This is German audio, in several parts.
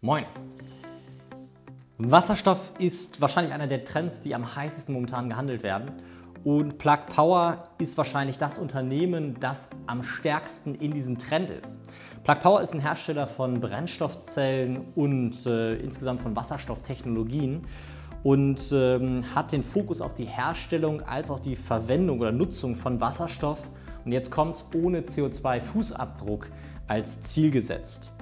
Moin! Wasserstoff ist wahrscheinlich einer der Trends, die am heißesten momentan gehandelt werden. Und Plug Power ist wahrscheinlich das Unternehmen, das am stärksten in diesem Trend ist. Plug Power ist ein Hersteller von Brennstoffzellen und äh, insgesamt von Wasserstofftechnologien und ähm, hat den Fokus auf die Herstellung als auch die Verwendung oder Nutzung von Wasserstoff und jetzt kommt es ohne CO2-Fußabdruck als Ziel gesetzt.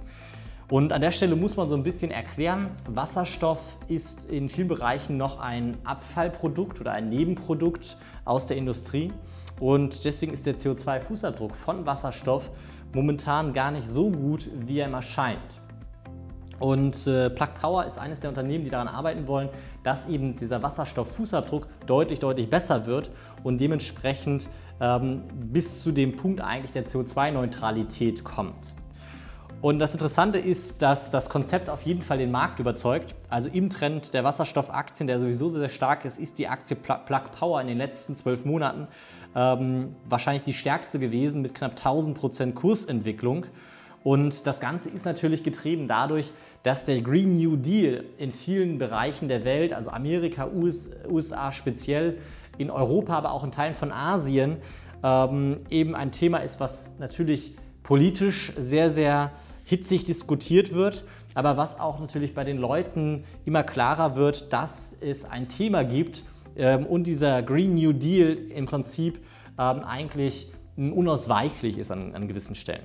Und an der Stelle muss man so ein bisschen erklären, Wasserstoff ist in vielen Bereichen noch ein Abfallprodukt oder ein Nebenprodukt aus der Industrie. Und deswegen ist der CO2-Fußabdruck von Wasserstoff momentan gar nicht so gut, wie er immer scheint. Und äh, Plug Power ist eines der Unternehmen, die daran arbeiten wollen, dass eben dieser Wasserstoff-Fußabdruck deutlich, deutlich besser wird und dementsprechend ähm, bis zu dem Punkt eigentlich der CO2-Neutralität kommt. Und das Interessante ist, dass das Konzept auf jeden Fall den Markt überzeugt. Also im Trend der Wasserstoffaktien, der sowieso sehr, sehr stark ist, ist die Aktie Plug Power in den letzten zwölf Monaten ähm, wahrscheinlich die stärkste gewesen mit knapp 1000 Prozent Kursentwicklung. Und das Ganze ist natürlich getrieben dadurch, dass der Green New Deal in vielen Bereichen der Welt, also Amerika, USA speziell, in Europa, aber auch in Teilen von Asien, ähm, eben ein Thema ist, was natürlich politisch sehr, sehr hitzig diskutiert wird, aber was auch natürlich bei den Leuten immer klarer wird, dass es ein Thema gibt ähm, und dieser Green New Deal im Prinzip ähm, eigentlich unausweichlich ist an, an gewissen Stellen.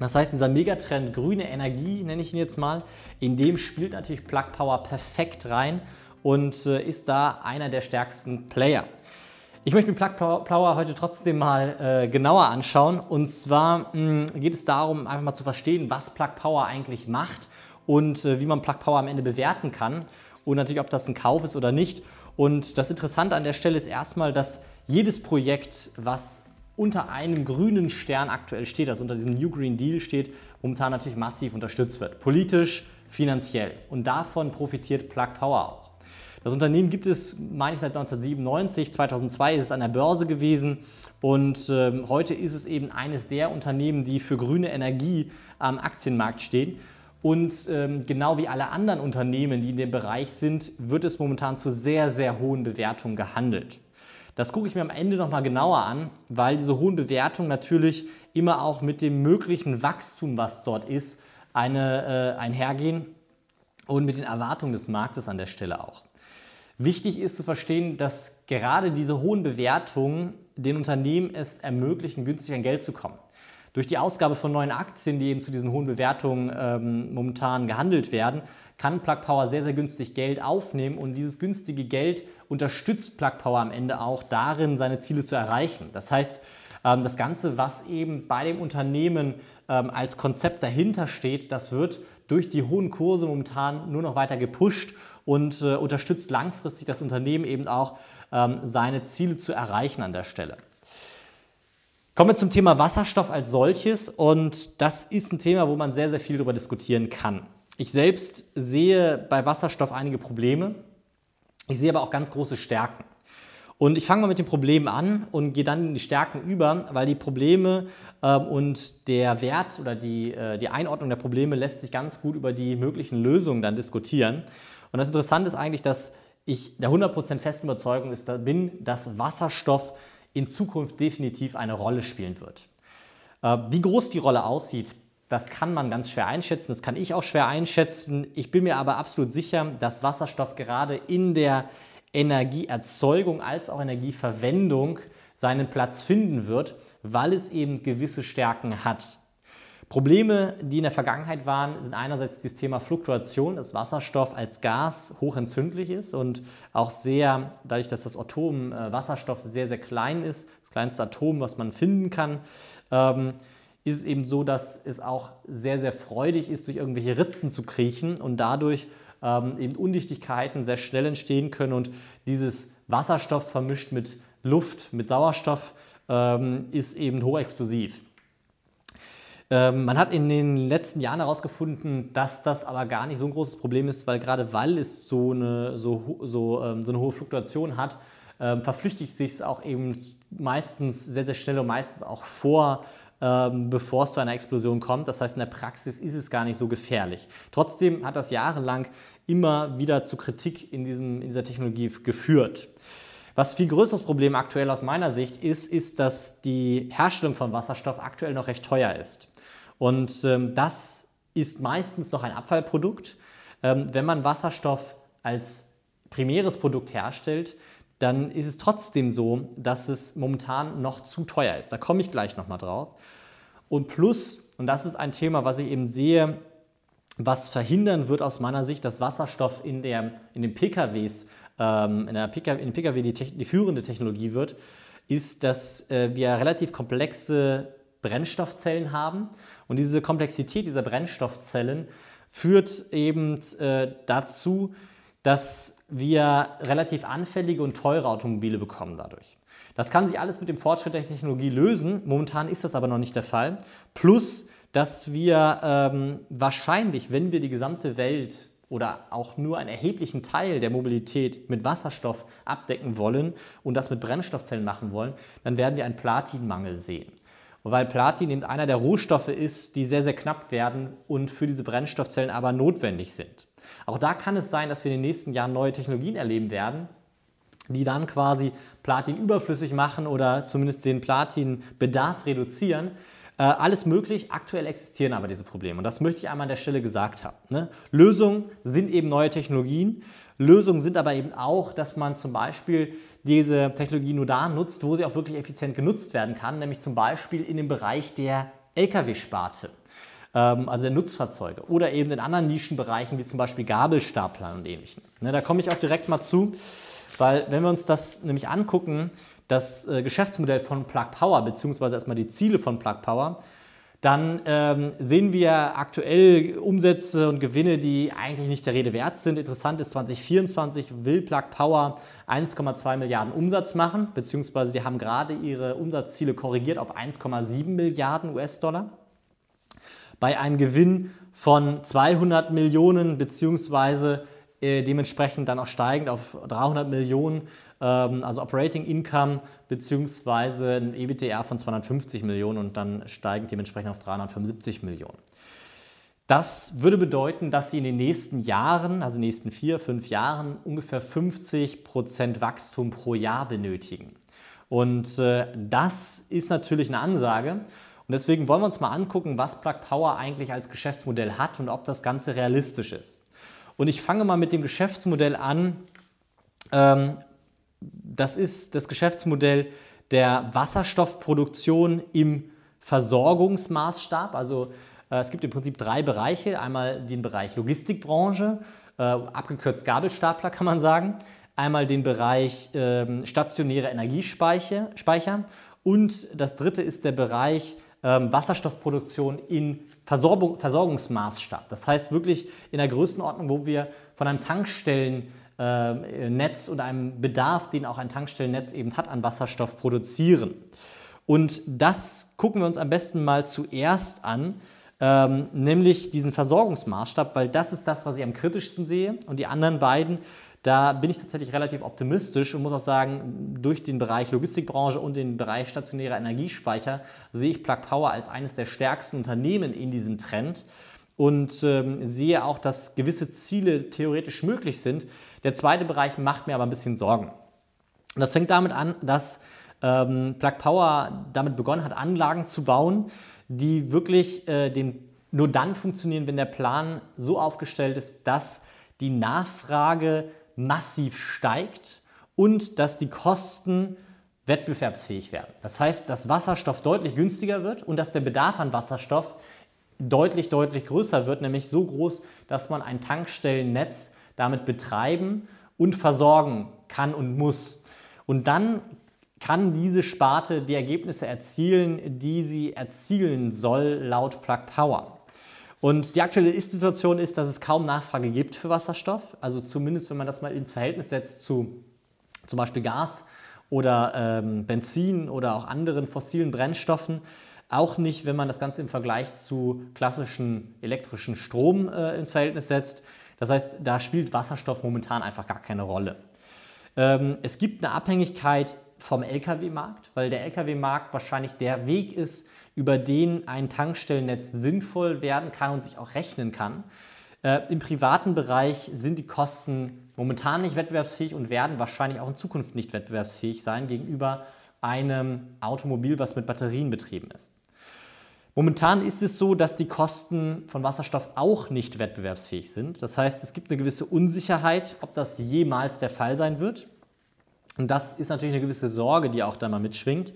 Das heißt, dieser Megatrend grüne Energie, nenne ich ihn jetzt mal, in dem spielt natürlich Plug Power perfekt rein und äh, ist da einer der stärksten Player. Ich möchte mir Plug Power heute trotzdem mal äh, genauer anschauen. Und zwar mh, hm, geht es darum, einfach mal zu verstehen, was Plug Power eigentlich macht und äh, wie man Plug Power am Ende bewerten kann. Und natürlich, ob das ein Kauf ist oder nicht. Und das Interessante an der Stelle ist erstmal, dass jedes Projekt, was unter einem grünen Stern aktuell steht, also unter diesem New Green Deal steht, momentan natürlich massiv unterstützt wird. Politisch, finanziell. Und davon profitiert Plug Power auch. Das Unternehmen gibt es, meine ich, seit 1997. 2002 ist es an der Börse gewesen und ähm, heute ist es eben eines der Unternehmen, die für grüne Energie am Aktienmarkt stehen. Und ähm, genau wie alle anderen Unternehmen, die in dem Bereich sind, wird es momentan zu sehr, sehr hohen Bewertungen gehandelt. Das gucke ich mir am Ende nochmal genauer an, weil diese hohen Bewertungen natürlich immer auch mit dem möglichen Wachstum, was dort ist, eine, äh, einhergehen und mit den Erwartungen des Marktes an der Stelle auch. Wichtig ist zu verstehen, dass gerade diese hohen Bewertungen den Unternehmen es ermöglichen, günstig an Geld zu kommen. Durch die Ausgabe von neuen Aktien, die eben zu diesen hohen Bewertungen ähm, momentan gehandelt werden, kann Plug Power sehr, sehr günstig Geld aufnehmen und dieses günstige Geld unterstützt Plug Power am Ende auch darin, seine Ziele zu erreichen. Das heißt, ähm, das Ganze, was eben bei dem Unternehmen ähm, als Konzept dahinter steht, das wird durch die hohen Kurse momentan nur noch weiter gepusht und äh, unterstützt langfristig das Unternehmen eben auch, ähm, seine Ziele zu erreichen an der Stelle. Kommen wir zum Thema Wasserstoff als solches und das ist ein Thema, wo man sehr, sehr viel darüber diskutieren kann. Ich selbst sehe bei Wasserstoff einige Probleme. Ich sehe aber auch ganz große Stärken. Und ich fange mal mit den Problemen an und gehe dann in die Stärken über, weil die Probleme ähm, und der Wert oder die, äh, die Einordnung der Probleme lässt sich ganz gut über die möglichen Lösungen dann diskutieren. Und das Interessante ist eigentlich, dass ich der 100% festen Überzeugung ist, bin, dass Wasserstoff in Zukunft definitiv eine Rolle spielen wird. Äh, wie groß die Rolle aussieht, das kann man ganz schwer einschätzen, das kann ich auch schwer einschätzen. Ich bin mir aber absolut sicher, dass Wasserstoff gerade in der Energieerzeugung als auch Energieverwendung seinen Platz finden wird, weil es eben gewisse Stärken hat. Probleme, die in der Vergangenheit waren, sind einerseits das Thema Fluktuation, dass Wasserstoff als Gas hochentzündlich ist und auch sehr, dadurch, dass das Atom äh, Wasserstoff sehr, sehr klein ist, das kleinste Atom, was man finden kann, ähm, ist es eben so, dass es auch sehr, sehr freudig ist, durch irgendwelche Ritzen zu kriechen und dadurch ähm, eben Undichtigkeiten sehr schnell entstehen können und dieses Wasserstoff vermischt mit Luft, mit Sauerstoff, ähm, ist eben hochexplosiv. Ähm, man hat in den letzten Jahren herausgefunden, dass das aber gar nicht so ein großes Problem ist, weil gerade weil es so eine, so, so, ähm, so eine hohe Fluktuation hat, ähm, verflüchtigt sich es auch eben meistens sehr, sehr schnell und meistens auch vor bevor es zu einer Explosion kommt. Das heißt, in der Praxis ist es gar nicht so gefährlich. Trotzdem hat das jahrelang immer wieder zu Kritik in, diesem, in dieser Technologie geführt. Was viel größeres Problem aktuell aus meiner Sicht ist, ist, dass die Herstellung von Wasserstoff aktuell noch recht teuer ist. Und ähm, das ist meistens noch ein Abfallprodukt. Ähm, wenn man Wasserstoff als primäres Produkt herstellt, dann ist es trotzdem so, dass es momentan noch zu teuer ist. Da komme ich gleich nochmal drauf. Und plus, und das ist ein Thema, was ich eben sehe, was verhindern wird aus meiner Sicht, dass Wasserstoff in, der, in den PKWs, ähm, in, der PKW, in PKW die, die, führende Technologie wird, ist, dass äh, wir relativ komplexe Brennstoffzellen haben. Und diese Komplexität dieser Brennstoffzellen führt eben äh, dazu, dass wir relativ anfällige und teure Automobile bekommen dadurch. Das kann sich alles mit dem Fortschritt der Technologie lösen. Momentan ist das aber noch nicht der Fall. Plus, dass wir ähm, wahrscheinlich, wenn wir die gesamte Welt oder auch nur einen erheblichen Teil der Mobilität mit Wasserstoff abdecken wollen und das mit Brennstoffzellen machen wollen, dann werden wir einen Platinmangel sehen. Weil Platin eben einer der Rohstoffe ist, die sehr, sehr knapp werden und für diese Brennstoffzellen aber notwendig sind. Auch da kann es sein, dass wir in den nächsten Jahren neue Technologien erleben werden, die dann quasi Platin überflüssig machen oder zumindest den Platinbedarf reduzieren. Äh, alles möglich, aktuell existieren aber diese Probleme. Und das möchte ich einmal an der Stelle gesagt haben. Ne? Lösungen sind eben neue Technologien. Lösungen sind aber eben auch, dass man zum Beispiel diese Technologie nur da nutzt, wo sie auch wirklich effizient genutzt werden kann, nämlich zum Beispiel in dem Bereich der Lkw-Sparte ähm, also der Nutzfahrzeuge oder eben in anderen Nischenbereichen wie zum Beispiel Gabelstaplern und ähnlichen. Ne, da komme ich auch direkt mal zu, weil wenn wir uns das nämlich angucken, das äh, Geschäftsmodell von Plug Power, beziehungsweise erstmal die Ziele von Plug Power, dann ähm, sehen wir aktuell Umsätze und Gewinne, die eigentlich nicht der Rede wert sind. Interessant ist, 2024 will Plug Power 1,2 Milliarden Umsatz machen, beziehungsweise die haben gerade ihre Umsatzziele korrigiert auf 1,7 Milliarden US-Dollar. Bei einem Gewinn von 200 Millionen beziehungsweise äh, dementsprechend dann auch steigend auf 300 Millionen, also Operating Income beziehungsweise ein EBTA von 250 Millionen und dann steigend dementsprechend auf 375 Millionen. Das würde bedeuten, dass Sie in den nächsten Jahren, also in den nächsten vier, fünf Jahren, ungefähr 50 Prozent Wachstum pro Jahr benötigen. Und äh, das ist natürlich eine Ansage. Und deswegen wollen wir uns mal angucken, was Plug Power eigentlich als Geschäftsmodell hat und ob das Ganze realistisch ist. Und ich fange mal mit dem Geschäftsmodell an. Ähm, das ist das Geschäftsmodell der Wasserstoffproduktion im Versorgungsmaßstab. Also äh, es gibt im Prinzip drei Bereiche. Einmal den Bereich Logistikbranche, äh, abgekürzt Gabelstapler kann man sagen. Einmal den Bereich ähm, stationäre Energiespeicher und das dritte ist der Bereich ähm, Wasserstoffproduktion in Versorgung, Versorgungsmaßstab. Das heißt wirklich in der Größenordnung, wo wir von einem Tankstellennetz äh, und einem Bedarf, den auch ein Tankstellennetz eben hat, an Wasserstoff produzieren. Und das gucken wir uns am besten mal zuerst an, ähm, nämlich diesen Versorgungsmaßstab, weil das ist das, was ich am kritischsten sehe. Und die anderen beiden da bin ich tatsächlich relativ optimistisch und muss auch sagen, durch den Bereich Logistikbranche und den Bereich stationärer Energiespeicher sehe ich Plug Power als eines der stärksten Unternehmen in diesem Trend und ähm, sehe auch, dass gewisse Ziele theoretisch möglich sind. Der zweite Bereich macht mir aber ein bisschen Sorgen. Das fängt damit an, dass ähm, Plug Power damit begonnen hat, Anlagen zu bauen, die wirklich äh, den, nur dann funktionieren, wenn der Plan so aufgestellt ist, dass die Nachfrage massiv steigt und dass die Kosten wettbewerbsfähig werden. Das heißt, dass Wasserstoff deutlich günstiger wird und dass der Bedarf an Wasserstoff deutlich, deutlich größer wird, nämlich so groß, dass man ein Tankstellennetz damit betreiben und versorgen kann und muss. Und dann kann diese Sparte die Ergebnisse erzielen, die sie erzielen soll laut Plug Power. Und die aktuelle Ist-Situation ist, dass es kaum Nachfrage gibt für Wasserstoff. Also zumindest, wenn man das mal ins Verhältnis setzt zu zum Beispiel Gas oder ähm, Benzin oder auch anderen fossilen Brennstoffen. Auch nicht, wenn man das Ganze im Vergleich zu klassischen elektrischen Strom äh, ins Verhältnis setzt. Das heißt, da spielt Wasserstoff momentan einfach gar keine Rolle. Ähm, es gibt eine Abhängigkeit vom Lkw-Markt, weil der Lkw-Markt wahrscheinlich der Weg ist, über den ein Tankstellennetz sinnvoll werden kann und sich auch rechnen kann. Äh, Im privaten Bereich sind die Kosten momentan nicht wettbewerbsfähig und werden wahrscheinlich auch in Zukunft nicht wettbewerbsfähig sein gegenüber einem Automobil, was mit Batterien betrieben ist. Momentan ist es so, dass die Kosten von Wasserstoff auch nicht wettbewerbsfähig sind. Das heißt, es gibt eine gewisse Unsicherheit, ob das jemals der Fall sein wird. Und das ist natürlich eine gewisse Sorge, die auch da mal mitschwingt.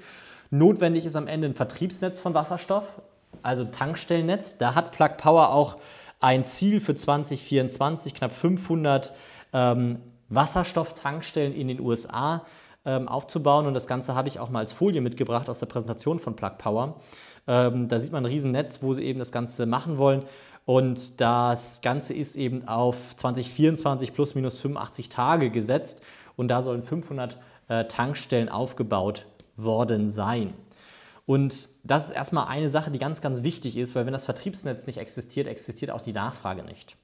Notwendig ist am Ende ein Vertriebsnetz von Wasserstoff, also Tankstellennetz. Da hat Plug Power auch ein Ziel für 2024, knapp 500 ähm, Wasserstofftankstellen in den USA ähm, aufzubauen. Und das Ganze habe ich auch mal als Folie mitgebracht aus der Präsentation von Plug Power. Ähm, da sieht man ein Riesennetz, wo sie eben das Ganze machen wollen. Und das Ganze ist eben auf 2024 plus minus 85 Tage gesetzt. Und da sollen 500 äh, Tankstellen aufgebaut worden sein. Und das ist erstmal eine Sache, die ganz, ganz wichtig ist, weil wenn das Vertriebsnetz nicht existiert, existiert auch die Nachfrage nicht.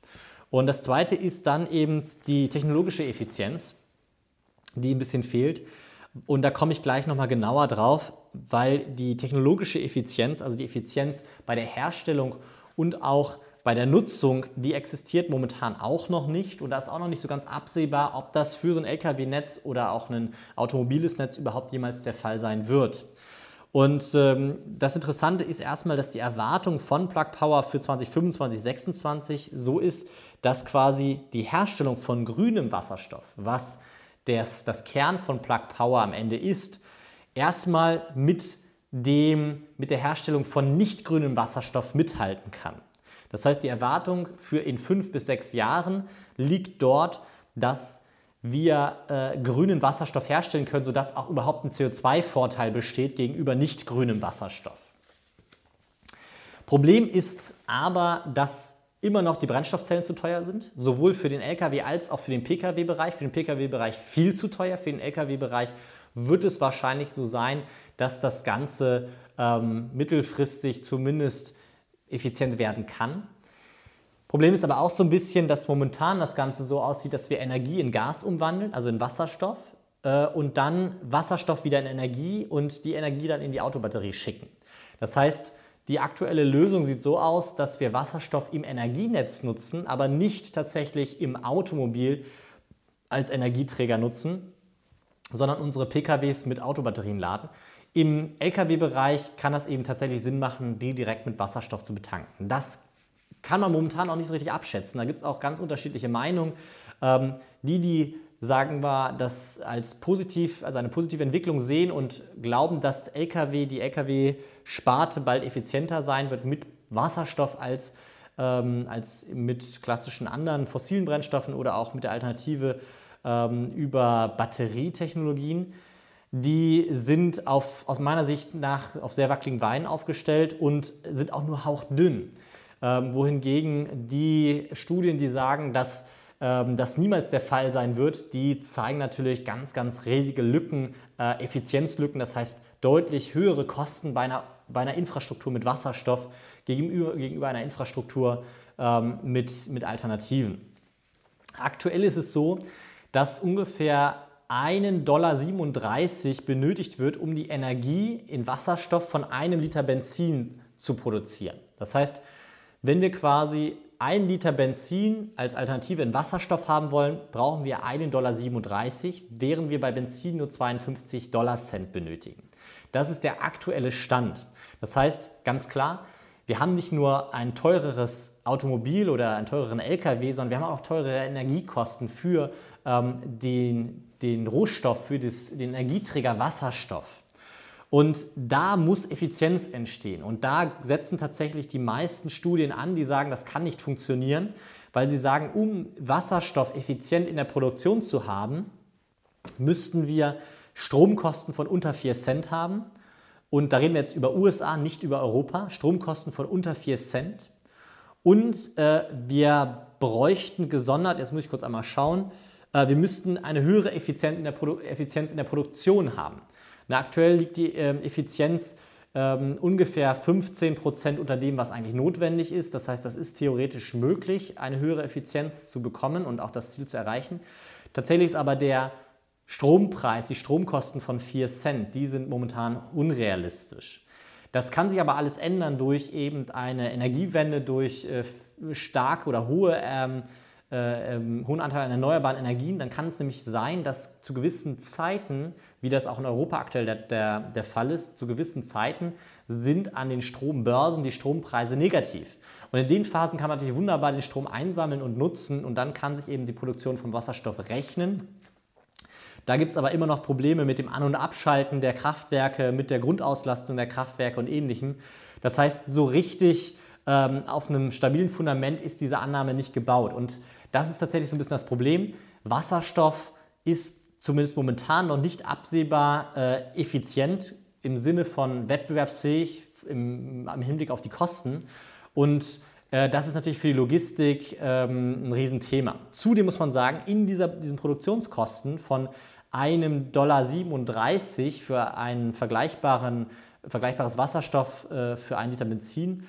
Und das Zweite ist dann eben die technologische Effizienz, die ein bisschen fehlt. Und da komme ich gleich nochmal genauer drauf, weil die technologische Effizienz, also die Effizienz bei der Herstellung und auch bei der Nutzung, die existiert momentan auch noch nicht und da ist auch noch nicht so ganz absehbar, ob das für so ein Lkw-Netz oder auch ein automobiles Netz überhaupt jemals der Fall sein wird. Und ähm, das Interessante ist erstmal, dass die Erwartung von Plug Power für 2025, 2026 so ist, dass quasi die Herstellung von grünem Wasserstoff, was das, das Kern von Plug Power am Ende ist, erstmal mit, dem, mit der Herstellung von nicht grünem Wasserstoff mithalten kann. Das heißt, die Erwartung für in fünf bis sechs Jahren liegt dort, dass wir äh, grünen Wasserstoff herstellen können, sodass auch überhaupt ein CO2-Vorteil besteht gegenüber nicht grünem Wasserstoff. Problem ist aber, dass immer noch die Brennstoffzellen zu teuer sind, sowohl für den Lkw als auch für den Pkw-Bereich. Für den Pkw-Bereich viel zu teuer, für den Lkw-Bereich wird es wahrscheinlich so sein, dass das Ganze ähm, mittelfristig zumindest effizient werden kann. Problem ist aber auch so ein bisschen, dass momentan das Ganze so aussieht, dass wir Energie in Gas umwandeln, also in Wasserstoff, äh, und dann Wasserstoff wieder in Energie und die Energie dann in die Autobatterie schicken. Das heißt, die aktuelle Lösung sieht so aus, dass wir Wasserstoff im Energienetz nutzen, aber nicht tatsächlich im Automobil als Energieträger nutzen, sondern unsere PKWs mit Autobatterien laden. Im Lkw-Bereich kann das eben tatsächlich Sinn machen, die direkt mit Wasserstoff zu betanken. Das kann man momentan auch nicht so richtig abschätzen. Da gibt es auch ganz unterschiedliche Meinungen. Ähm, die, die sagen wir, das als positiv, also eine positive Entwicklung sehen und glauben, dass Lkw, die Lkw-Sparte bald effizienter sein wird mit Wasserstoff als, ähm, als mit klassischen anderen fossilen Brennstoffen oder auch mit der Alternative ähm, über Batterietechnologien die sind auf, aus meiner Sicht nach auf sehr wackeligen Beinen aufgestellt und sind auch nur hauchdünn. Ähm, wohingegen die Studien, die sagen, dass das niemals der Fall sein wird, die zeigen natürlich ganz, ganz riesige Lücken, äh, Effizienzlücken, das heißt deutlich höhere Kosten bei einer, bei einer Infrastruktur mit Wasserstoff gegenüber, gegenüber einer Infrastruktur ähm, mit, mit Alternativen. Aktuell ist es so, dass ungefähr 1,37 Dollar benötigt wird, um die Energie in Wasserstoff von einem Liter Benzin zu produzieren. Das heißt, wenn wir quasi ein Liter Benzin als Alternative in Wasserstoff haben wollen, brauchen wir 1,37 Dollar, während wir bei Benzin nur 52 Dollar Cent benötigen. Das ist der aktuelle Stand. Das heißt, ganz klar, wir haben nicht nur ein teureres Automobil oder einen teureren LKW, sondern wir haben auch teurere Energiekosten für ähm, den, den Rohstoff, für das, den Energieträger Wasserstoff. Und da muss Effizienz entstehen. Und da setzen tatsächlich die meisten Studien an, die sagen, das kann nicht funktionieren, weil sie sagen, um Wasserstoff effizient in der Produktion zu haben, müssten wir Stromkosten von unter 4 Cent haben. Und da reden wir jetzt über USA, nicht über Europa. Stromkosten von unter 4 Cent. Und äh, wir bräuchten gesondert, jetzt muss ich kurz einmal schauen, äh, wir müssten eine höhere Effizienz in der, Produ Effizienz in der Produktion haben. Na, aktuell liegt die ähm, Effizienz ähm, ungefähr 15 Prozent unter dem, was eigentlich notwendig ist. Das heißt, das ist theoretisch möglich, eine höhere Effizienz zu bekommen und auch das Ziel zu erreichen. Tatsächlich ist aber der Strompreis, die Stromkosten von 4 Cent, die sind momentan unrealistisch. Das kann sich aber alles ändern durch eben eine Energiewende, durch äh, starke oder hohe ähm, äh, ähm, hohen Anteil an erneuerbaren Energien, dann kann es nämlich sein, dass zu gewissen Zeiten, wie das auch in Europa aktuell der, der, der Fall ist, zu gewissen Zeiten sind an den Strombörsen die Strompreise negativ. Und in den Phasen kann man natürlich wunderbar den Strom einsammeln und nutzen und dann kann sich eben die Produktion von Wasserstoff rechnen. Da gibt es aber immer noch Probleme mit dem An- und Abschalten der Kraftwerke, mit der Grundauslastung der Kraftwerke und ähnlichem. Das heißt, so richtig auf einem stabilen Fundament ist diese Annahme nicht gebaut. Und das ist tatsächlich so ein bisschen das Problem. Wasserstoff ist zumindest momentan noch nicht absehbar äh, effizient im Sinne von wettbewerbsfähig im, im Hinblick auf die Kosten. Und äh, das ist natürlich für die Logistik ähm, ein Riesenthema. Zudem muss man sagen, in dieser, diesen Produktionskosten von einem Dollar 37 für ein vergleichbaren, vergleichbares Wasserstoff äh, für einen Liter Benzin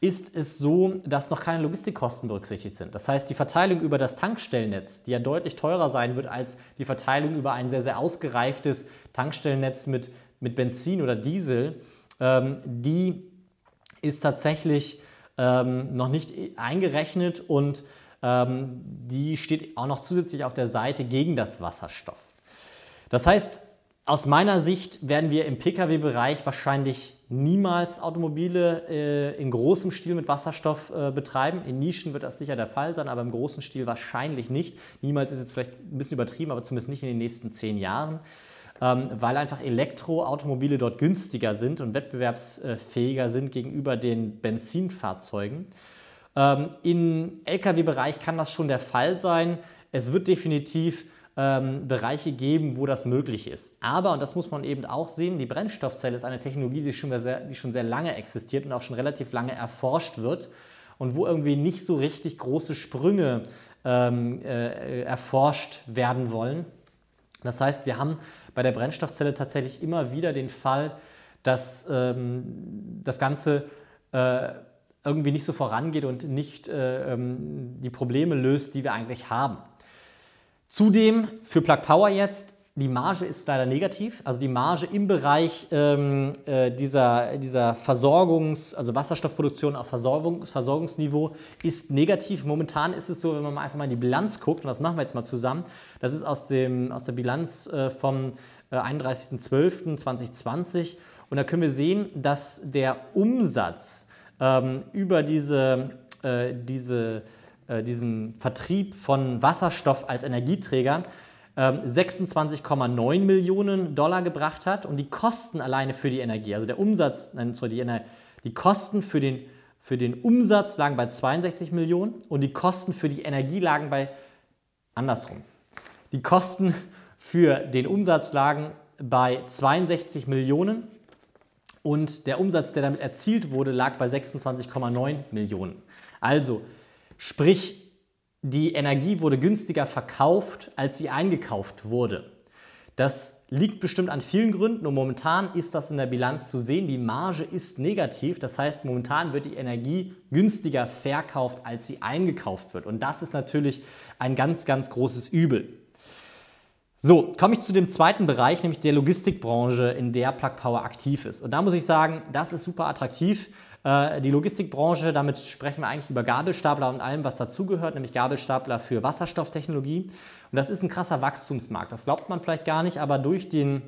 ist es so, dass noch keine Logistikkosten berücksichtigt sind. Das heißt, die Verteilung über das Tankstellennetz, die ja deutlich teurer sein wird als die Verteilung über ein sehr, sehr ausgereiftes Tankstellennetz mit, mit Benzin oder Diesel, ähm, die ist tatsächlich ähm, noch nicht eingerechnet und ähm, die steht auch noch zusätzlich auf der Seite gegen das Wasserstoff. Das heißt, aus meiner Sicht werden wir im Pkw-Bereich wahrscheinlich niemals Automobile äh, in großem Stil mit Wasserstoff äh, betreiben. In Nischen wird das sicher der Fall sein, aber im großen Stil wahrscheinlich nicht. Niemals ist jetzt vielleicht ein bisschen übertrieben, aber zumindest nicht in den nächsten zehn Jahren, ähm, weil einfach Elektroautomobile dort günstiger sind und wettbewerbsfähiger sind gegenüber den Benzinfahrzeugen. Ähm, Im Lkw-Bereich kann das schon der Fall sein. Es wird definitiv ähm, Bereiche geben, wo das möglich ist. Aber, und das muss man eben auch sehen, die Brennstoffzelle ist eine Technologie, die schon sehr, die schon sehr lange existiert und auch schon relativ lange erforscht wird und wo irgendwie nicht so richtig große Sprünge ähm, äh, erforscht werden wollen. Das heißt, wir haben bei der Brennstoffzelle tatsächlich immer wieder den Fall, dass ähm, das Ganze äh, irgendwie nicht so vorangeht und nicht äh, ähm, die Probleme löst, die wir eigentlich haben. Zudem für Plug Power jetzt, die Marge ist leider negativ. Also die Marge im Bereich ähm, äh, dieser, dieser Versorgungs-, also Wasserstoffproduktion auf Versorgung, Versorgungsniveau ist negativ. Momentan ist es so, wenn man mal einfach mal in die Bilanz guckt, und das machen wir jetzt mal zusammen, das ist aus, dem, aus der Bilanz äh, vom äh, 31.12.2020. Und da können wir sehen, dass der Umsatz ähm, über diese, äh, diese äh, diesen Vertrieb von Wasserstoff als Energieträger 26,9 ähm, Millionen Dollar gebracht hat und die Kosten alleine für die Energie, also der Umsatz, nein, sorry, die, die Kosten für den, für den Umsatz lagen bei 62 Millionen und die Kosten für die Energie lagen bei andersrum. Die Kosten für den Umsatz lagen bei 62 Millionen und der Umsatz, der damit erzielt wurde, lag bei 26,9 Millionen. Also Sprich, die Energie wurde günstiger verkauft, als sie eingekauft wurde. Das liegt bestimmt an vielen Gründen und momentan ist das in der Bilanz zu sehen. Die Marge ist negativ, das heißt momentan wird die Energie günstiger verkauft, als sie eingekauft wird. Und das ist natürlich ein ganz, ganz großes Übel. So, komme ich zu dem zweiten Bereich, nämlich der Logistikbranche, in der Plug Power aktiv ist. Und da muss ich sagen, das ist super attraktiv. Äh, die Logistikbranche, damit sprechen wir eigentlich über Gabelstapler und allem, was dazugehört, nämlich Gabelstapler für Wasserstofftechnologie. Und das ist ein krasser Wachstumsmarkt. Das glaubt man vielleicht gar nicht, aber durch den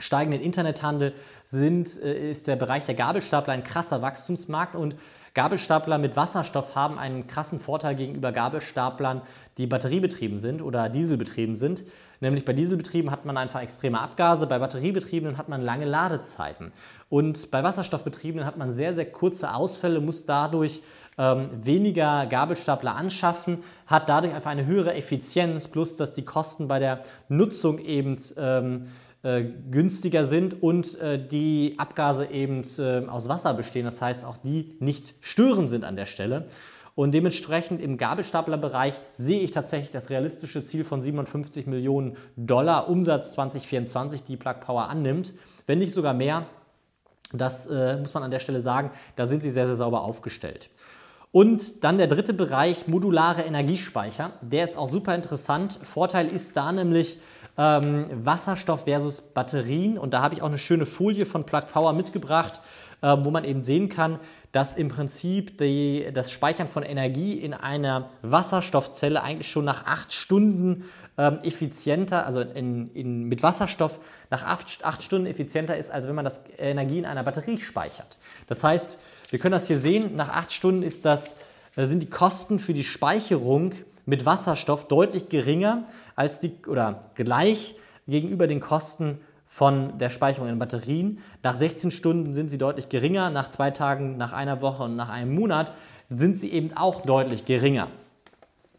steigenden Internethandel sind, äh, ist der Bereich der Gabelstapler ein krasser Wachstumsmarkt und Gabelstapler mit Wasserstoff haben einen krassen Vorteil gegenüber Gabelstaplern, die batteriebetrieben sind oder dieselbetrieben sind. Nämlich bei Dieselbetrieben hat man einfach extreme Abgase, bei Batteriebetriebenen hat man lange Ladezeiten. Und bei Wasserstoffbetriebenen hat man sehr, sehr kurze Ausfälle, muss dadurch ähm, weniger Gabelstapler anschaffen, hat dadurch einfach eine höhere Effizienz, plus dass die Kosten bei der Nutzung eben ähm, äh, günstiger sind und äh, die Abgase eben äh, aus Wasser bestehen, das heißt auch die nicht störend sind an der Stelle. Und dementsprechend im Gabelstaplerbereich sehe ich tatsächlich das realistische Ziel von 57 Millionen Dollar Umsatz 2024, die Plug Power annimmt, wenn nicht sogar mehr. Das äh, muss man an der Stelle sagen, da sind sie sehr, sehr sauber aufgestellt. Und dann der dritte Bereich, modulare Energiespeicher. Der ist auch super interessant. Vorteil ist da nämlich ähm, Wasserstoff versus Batterien. Und da habe ich auch eine schöne Folie von Plug Power mitgebracht, äh, wo man eben sehen kann, dass im Prinzip die, das Speichern von Energie in einer Wasserstoffzelle eigentlich schon nach acht Stunden ähm, effizienter, also in, in, mit Wasserstoff nach acht, acht Stunden effizienter ist, als wenn man das Energie in einer Batterie speichert. Das heißt, wir können das hier sehen, nach acht Stunden ist das, äh, sind die Kosten für die Speicherung mit Wasserstoff deutlich geringer als die oder gleich gegenüber den Kosten von der Speicherung in Batterien. Nach 16 Stunden sind sie deutlich geringer, nach zwei Tagen, nach einer Woche und nach einem Monat sind sie eben auch deutlich geringer.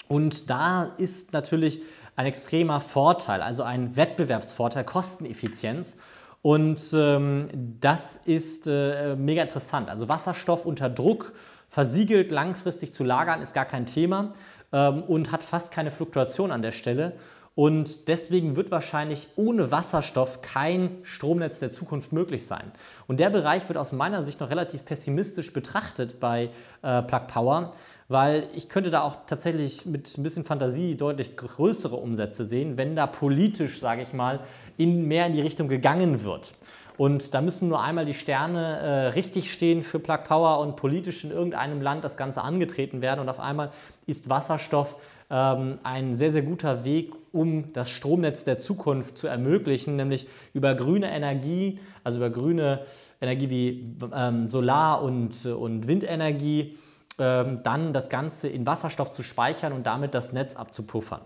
Und da ist natürlich ein extremer Vorteil, also ein Wettbewerbsvorteil, Kosteneffizienz. Und ähm, das ist äh, mega interessant. Also Wasserstoff unter Druck versiegelt langfristig zu lagern ist gar kein Thema ähm, und hat fast keine Fluktuation an der Stelle. Und deswegen wird wahrscheinlich ohne Wasserstoff kein Stromnetz der Zukunft möglich sein. Und der Bereich wird aus meiner Sicht noch relativ pessimistisch betrachtet bei äh, Plug Power, weil ich könnte da auch tatsächlich mit ein bisschen Fantasie deutlich größere Umsätze sehen, wenn da politisch, sage ich mal, in, mehr in die Richtung gegangen wird. Und da müssen nur einmal die Sterne äh, richtig stehen für Plug Power und politisch in irgendeinem Land das Ganze angetreten werden und auf einmal ist Wasserstoff ähm, ein sehr, sehr guter Weg, um das Stromnetz der Zukunft zu ermöglichen, nämlich über grüne Energie, also über grüne Energie wie ähm, Solar- und, und Windenergie, ähm, dann das Ganze in Wasserstoff zu speichern und damit das Netz abzupuffern.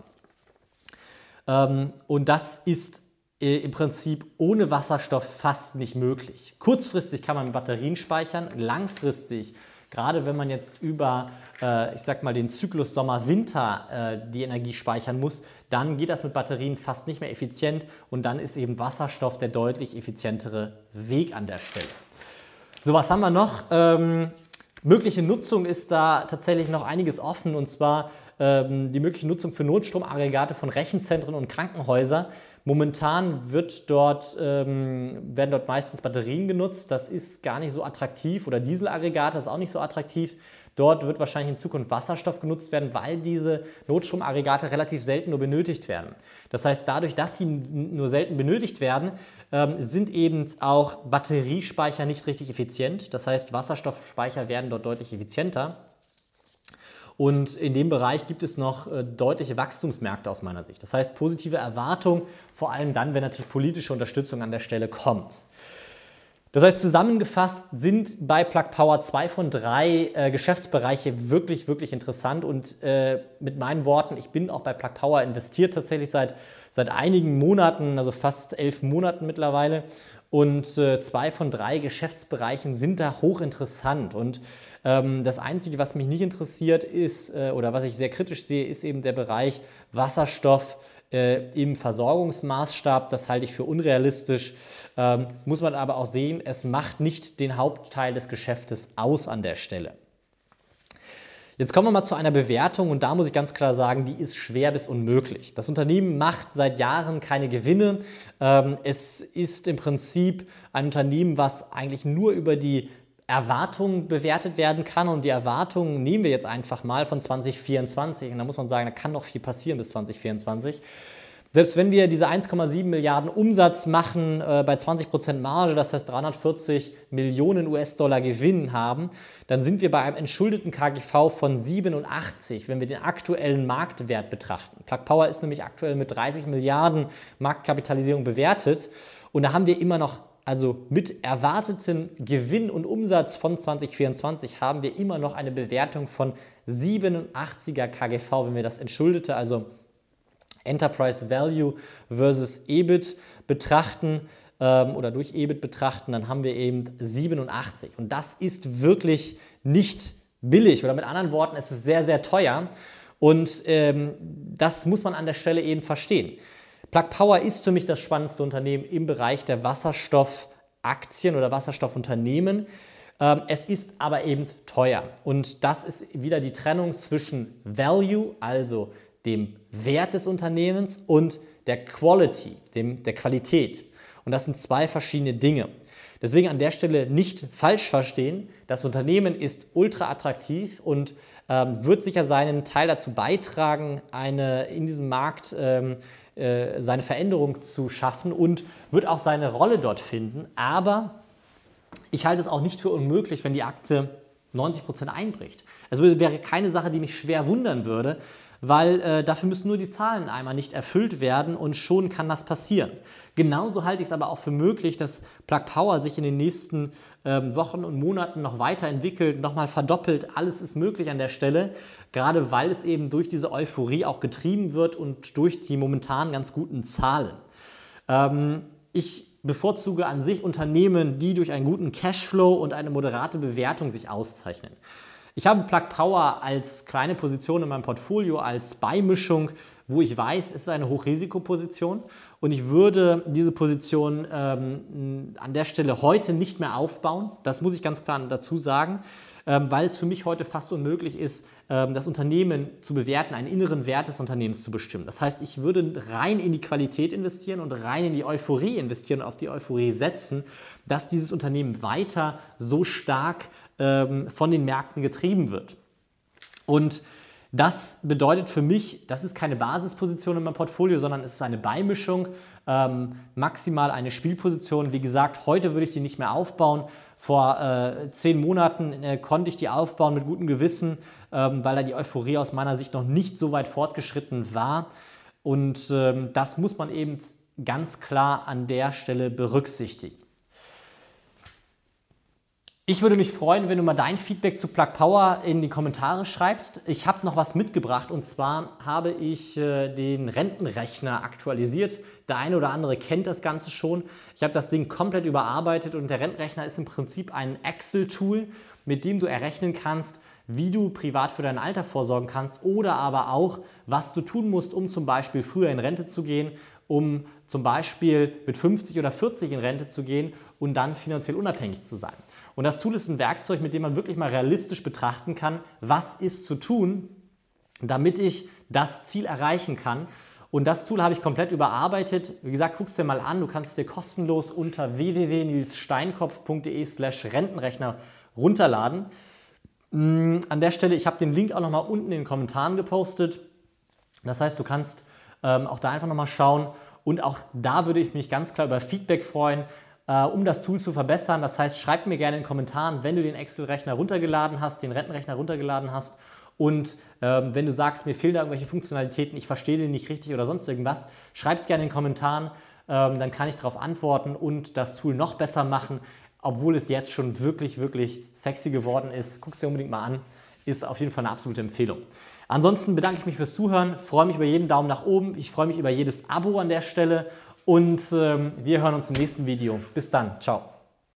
Ähm, und das ist äh, im Prinzip ohne Wasserstoff fast nicht möglich. Kurzfristig kann man Batterien speichern, langfristig Gerade wenn man jetzt über, äh, ich sag mal, den Zyklus Sommer-Winter äh, die Energie speichern muss, dann geht das mit Batterien fast nicht mehr effizient und dann ist eben Wasserstoff der deutlich effizientere Weg an der Stelle. So, was haben wir noch? Ähm, mögliche Nutzung ist da tatsächlich noch einiges offen und zwar ähm, die mögliche Nutzung für Notstromaggregate von Rechenzentren und Krankenhäusern. Momentan wird dort, ähm, werden dort meistens Batterien genutzt. Das ist gar nicht so attraktiv oder Dieselaggregate ist auch nicht so attraktiv. Dort wird wahrscheinlich in Zukunft Wasserstoff genutzt werden, weil diese Notstromaggregate relativ selten nur benötigt werden. Das heißt, dadurch, dass sie nur selten benötigt werden, ähm, sind eben auch Batteriespeicher nicht richtig effizient. Das heißt, Wasserstoffspeicher werden dort deutlich effizienter. Und in dem Bereich gibt es noch äh, deutliche Wachstumsmärkte aus meiner Sicht. Das heißt, positive Erwartung, vor allem dann, wenn natürlich politische Unterstützung an der Stelle kommt. Das heißt, zusammengefasst sind bei Plug Power zwei von drei äh, Geschäftsbereiche wirklich, wirklich interessant. Und äh, mit meinen Worten, ich bin auch bei Plug Power investiert tatsächlich seit, seit einigen Monaten, also fast elf Monaten mittlerweile. Und äh, zwei von drei Geschäftsbereichen sind da hochinteressant. Und das Einzige, was mich nicht interessiert ist äh, oder was ich sehr kritisch sehe, ist eben der Bereich Wasserstoff äh, im Versorgungsmaßstab. Das halte ich für unrealistisch. Ähm, muss man aber auch sehen, es macht nicht den Hauptteil des Geschäftes aus an der Stelle. Jetzt kommen wir mal zu einer Bewertung und da muss ich ganz klar sagen, die ist schwer bis unmöglich. Das Unternehmen macht seit Jahren keine Gewinne. Ähm, es ist im Prinzip ein Unternehmen, was eigentlich nur über die Erwartungen bewertet werden kann. Und die Erwartungen nehmen wir jetzt einfach mal von 2024. Und da muss man sagen, da kann noch viel passieren bis 2024. Selbst wenn wir diese 1,7 Milliarden Umsatz machen äh, bei 20% Marge, das heißt 340 Millionen US-Dollar Gewinn haben, dann sind wir bei einem entschuldeten KGV von 87, wenn wir den aktuellen Marktwert betrachten. Plug Power ist nämlich aktuell mit 30 Milliarden Marktkapitalisierung bewertet und da haben wir immer noch also mit erwarteten Gewinn und Umsatz von 2024 haben wir immer noch eine Bewertung von 87er KGV, wenn wir das Entschuldete, also Enterprise Value versus EBIT betrachten ähm, oder durch EBIT betrachten, dann haben wir eben 87. Und das ist wirklich nicht billig oder mit anderen Worten, es ist sehr, sehr teuer. Und ähm, das muss man an der Stelle eben verstehen. Plug Power ist für mich das spannendste Unternehmen im Bereich der Wasserstoffaktien oder Wasserstoffunternehmen. Ähm, es ist aber eben teuer. Und das ist wieder die Trennung zwischen Value, also dem Wert des Unternehmens, und der Quality, dem, der Qualität. Und das sind zwei verschiedene Dinge. Deswegen an der Stelle nicht falsch verstehen. Das Unternehmen ist ultra attraktiv und ähm, wird sicher seinen Teil dazu beitragen, eine in diesem Markt ähm, äh, seine Veränderung zu schaffen und wird auch seine Rolle dort finden. Aber ich halte es auch nicht für unmöglich, wenn die Aktie 90 Prozent einbricht. Es wäre keine Sache, die mich schwer wundern würde, weil äh, dafür müssen nur die Zahlen einmal nicht erfüllt werden und schon kann das passieren. Genauso halte ich es aber auch für möglich, dass Plug Power sich in den nächsten ähm, Wochen und Monaten noch weiterentwickelt, nochmal verdoppelt. Alles ist möglich an der Stelle, gerade weil es eben durch diese Euphorie auch getrieben wird und durch die momentan ganz guten Zahlen. Ähm, ich bevorzuge an sich Unternehmen, die durch einen guten Cashflow und eine moderate Bewertung sich auszeichnen. Ich habe Plug Power als kleine Position in meinem Portfolio, als Beimischung, wo ich weiß, es ist eine Hochrisikoposition und ich würde diese Position ähm, an der Stelle heute nicht mehr aufbauen. Das muss ich ganz klar dazu sagen, ähm, weil es für mich heute fast unmöglich ist, ähm, das Unternehmen zu bewerten, einen inneren Wert des Unternehmens zu bestimmen. Das heißt, ich würde rein in die Qualität investieren und rein in die Euphorie investieren und auf die Euphorie setzen, dass dieses Unternehmen weiter so stark ähm, von den Märkten getrieben wird. Und das bedeutet für mich, das ist keine Basisposition in meinem Portfolio, sondern es ist eine Beimischung, ähm, maximal eine Spielposition. Wie gesagt, heute würde ich die nicht mehr aufbauen. Vor äh, zehn Monaten äh, konnte ich die aufbauen mit gutem Gewissen, ähm, weil da die Euphorie aus meiner Sicht noch nicht so weit fortgeschritten war. Und ähm, das muss man eben ganz klar an der Stelle berücksichtigen. Ich würde mich freuen, wenn du mal dein Feedback zu Plug Power in die Kommentare schreibst. Ich habe noch was mitgebracht und zwar habe ich äh, den Rentenrechner aktualisiert. Der eine oder andere kennt das Ganze schon. Ich habe das Ding komplett überarbeitet und der Rentenrechner ist im Prinzip ein Excel-Tool, mit dem du errechnen kannst, wie du privat für dein Alter vorsorgen kannst oder aber auch, was du tun musst, um zum Beispiel früher in Rente zu gehen, um zum Beispiel mit 50 oder 40 in Rente zu gehen und dann finanziell unabhängig zu sein. Und das Tool ist ein Werkzeug, mit dem man wirklich mal realistisch betrachten kann, was ist zu tun, damit ich das Ziel erreichen kann. Und das Tool habe ich komplett überarbeitet. Wie gesagt, guck es dir mal an. Du kannst dir kostenlos unter www.nilssteinkopf.de slash Rentenrechner runterladen. Mm, an der Stelle, ich habe den Link auch nochmal unten in den Kommentaren gepostet. Das heißt, du kannst ähm, auch da einfach nochmal schauen. Und auch da würde ich mich ganz klar über Feedback freuen äh, um das Tool zu verbessern. Das heißt, schreib mir gerne in den Kommentaren, wenn du den Excel-Rechner runtergeladen hast, den Rentenrechner runtergeladen hast und ähm, wenn du sagst, mir fehlen da irgendwelche Funktionalitäten, ich verstehe den nicht richtig oder sonst irgendwas, schreib es gerne in den Kommentaren, ähm, dann kann ich darauf antworten und das Tool noch besser machen, obwohl es jetzt schon wirklich, wirklich sexy geworden ist. Guck es dir unbedingt mal an, ist auf jeden Fall eine absolute Empfehlung. Ansonsten bedanke ich mich fürs Zuhören, freue mich über jeden Daumen nach oben, ich freue mich über jedes Abo an der Stelle und ähm, wir hören uns im nächsten Video. Bis dann, ciao.